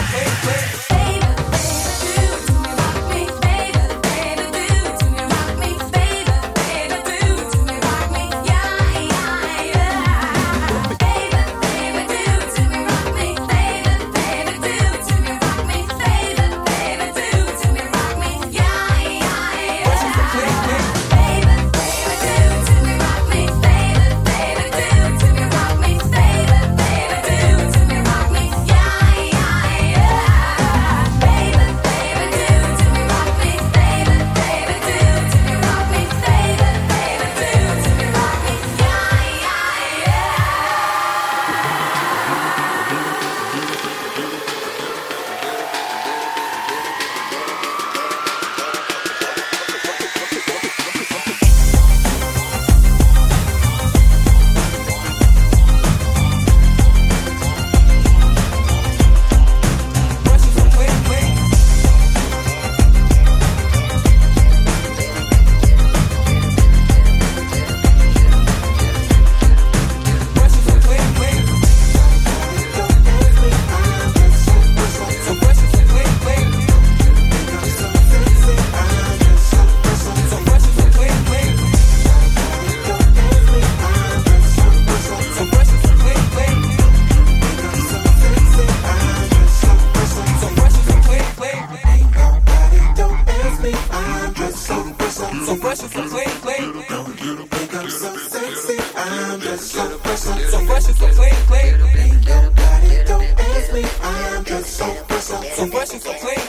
Hey. And so clean,